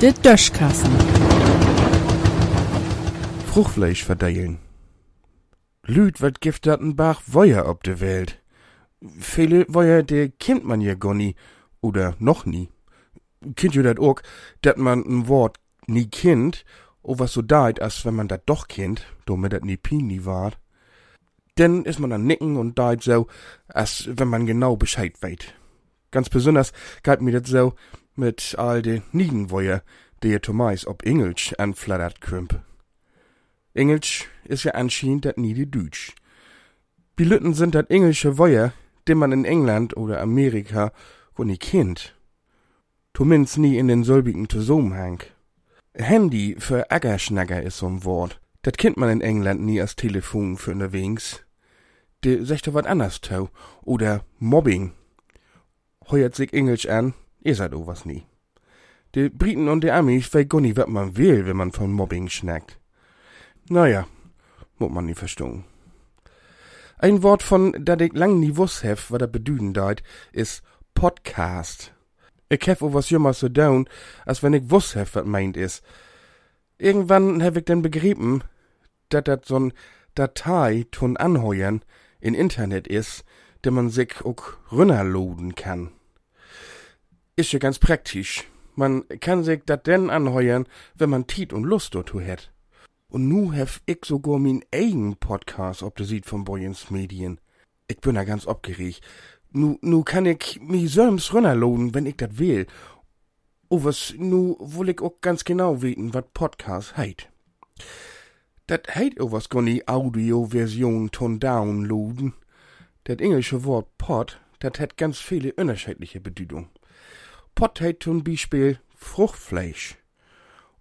De Döschkassen. Fruchtfleisch verdeilen. Lüd wat gift dat n Bach Feuer op de Welt. Viele Feuer, de kennt man ja gar nie. Oder noch nie. Kennt ihr dat ook, dat man n Wort nie kennt, o was so deit, als wenn man dat doch kennt, damit dat nie pini ward. Denn is man an nicken und deit so, als wenn man genau Bescheid weet. Ganz besonders galt mir dat so mit all de Niegenweuer, die ihr Tomais ob Engelsch anflattert kümp. Engelsch is ja anscheinend dat nie die Dütsch. Die sind dat englische Weuer, die man in England oder Amerika wo nie kennt. Zumindest nie in den selbigen Zusammenhang. Handy für Ackerschnagger is so'n Wort. Dat kennt man in England nie als Telefon für unterwegs. De doch wat anders tau. Oder Mobbing. Heuert sich Englisch an, ihr seid was nie. De Briten und de Amis gar nie, wat man will, wenn man von Mobbing schnackt. Naja, muss man nie verstehen. Ein Wort von, dat ich lang nie wuss hef, wat er bedüden deit, is Podcast. Ich hef o was jemals so down, als wenn ich wuss hef, wat meint is. Irgendwann hef ich denn begrieben, dat dat so'n Datei tun anheuern in Internet is, der man sich auch runterladen kann. Ist ja ganz praktisch. Man kann sich dat denn anheuern, wenn man Tiet und Lust dazu hat. Und nu hef ich sogar min eigen Podcast ob de sieht von Boyens Medien. Ich bin da ganz abgeregt. Nu, nu kann ich mi selbst runterladen, wenn ich dat will. Oh, was, nu will ich auch ganz genau weten, wat Podcast heit. Dat heit o was gar nie Audioversion ton downloaden. Dat englische Wort Pod, dat hat ganz viele unterschiedliche Bedeutung. Pod heit zum Beispiel Fruchtfleisch.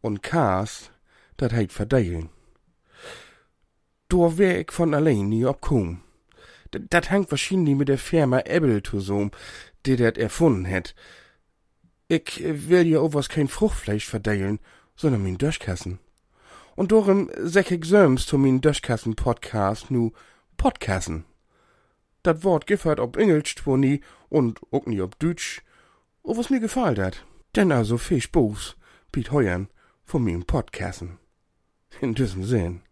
Und Cast, dat heit verdeilen. Da wär ich von allein nie abkommen. Dat, hangt wahrscheinlich mit der Firma Apple zusammen, die dat erfunden hat. Ich will ja auch was kein Fruchtfleisch verdeilen, sondern min Döschkassen. Und darum sag ich söms zu min Döschkassen-Podcast nu Podcasten. Dat Wort gifert ob Englisch zwar nie und auch nie ob Deutsch, o was mir gefallen hat. Denn also viel Spaß, Piet Heuern von min Podcasten. In diesem Sinn.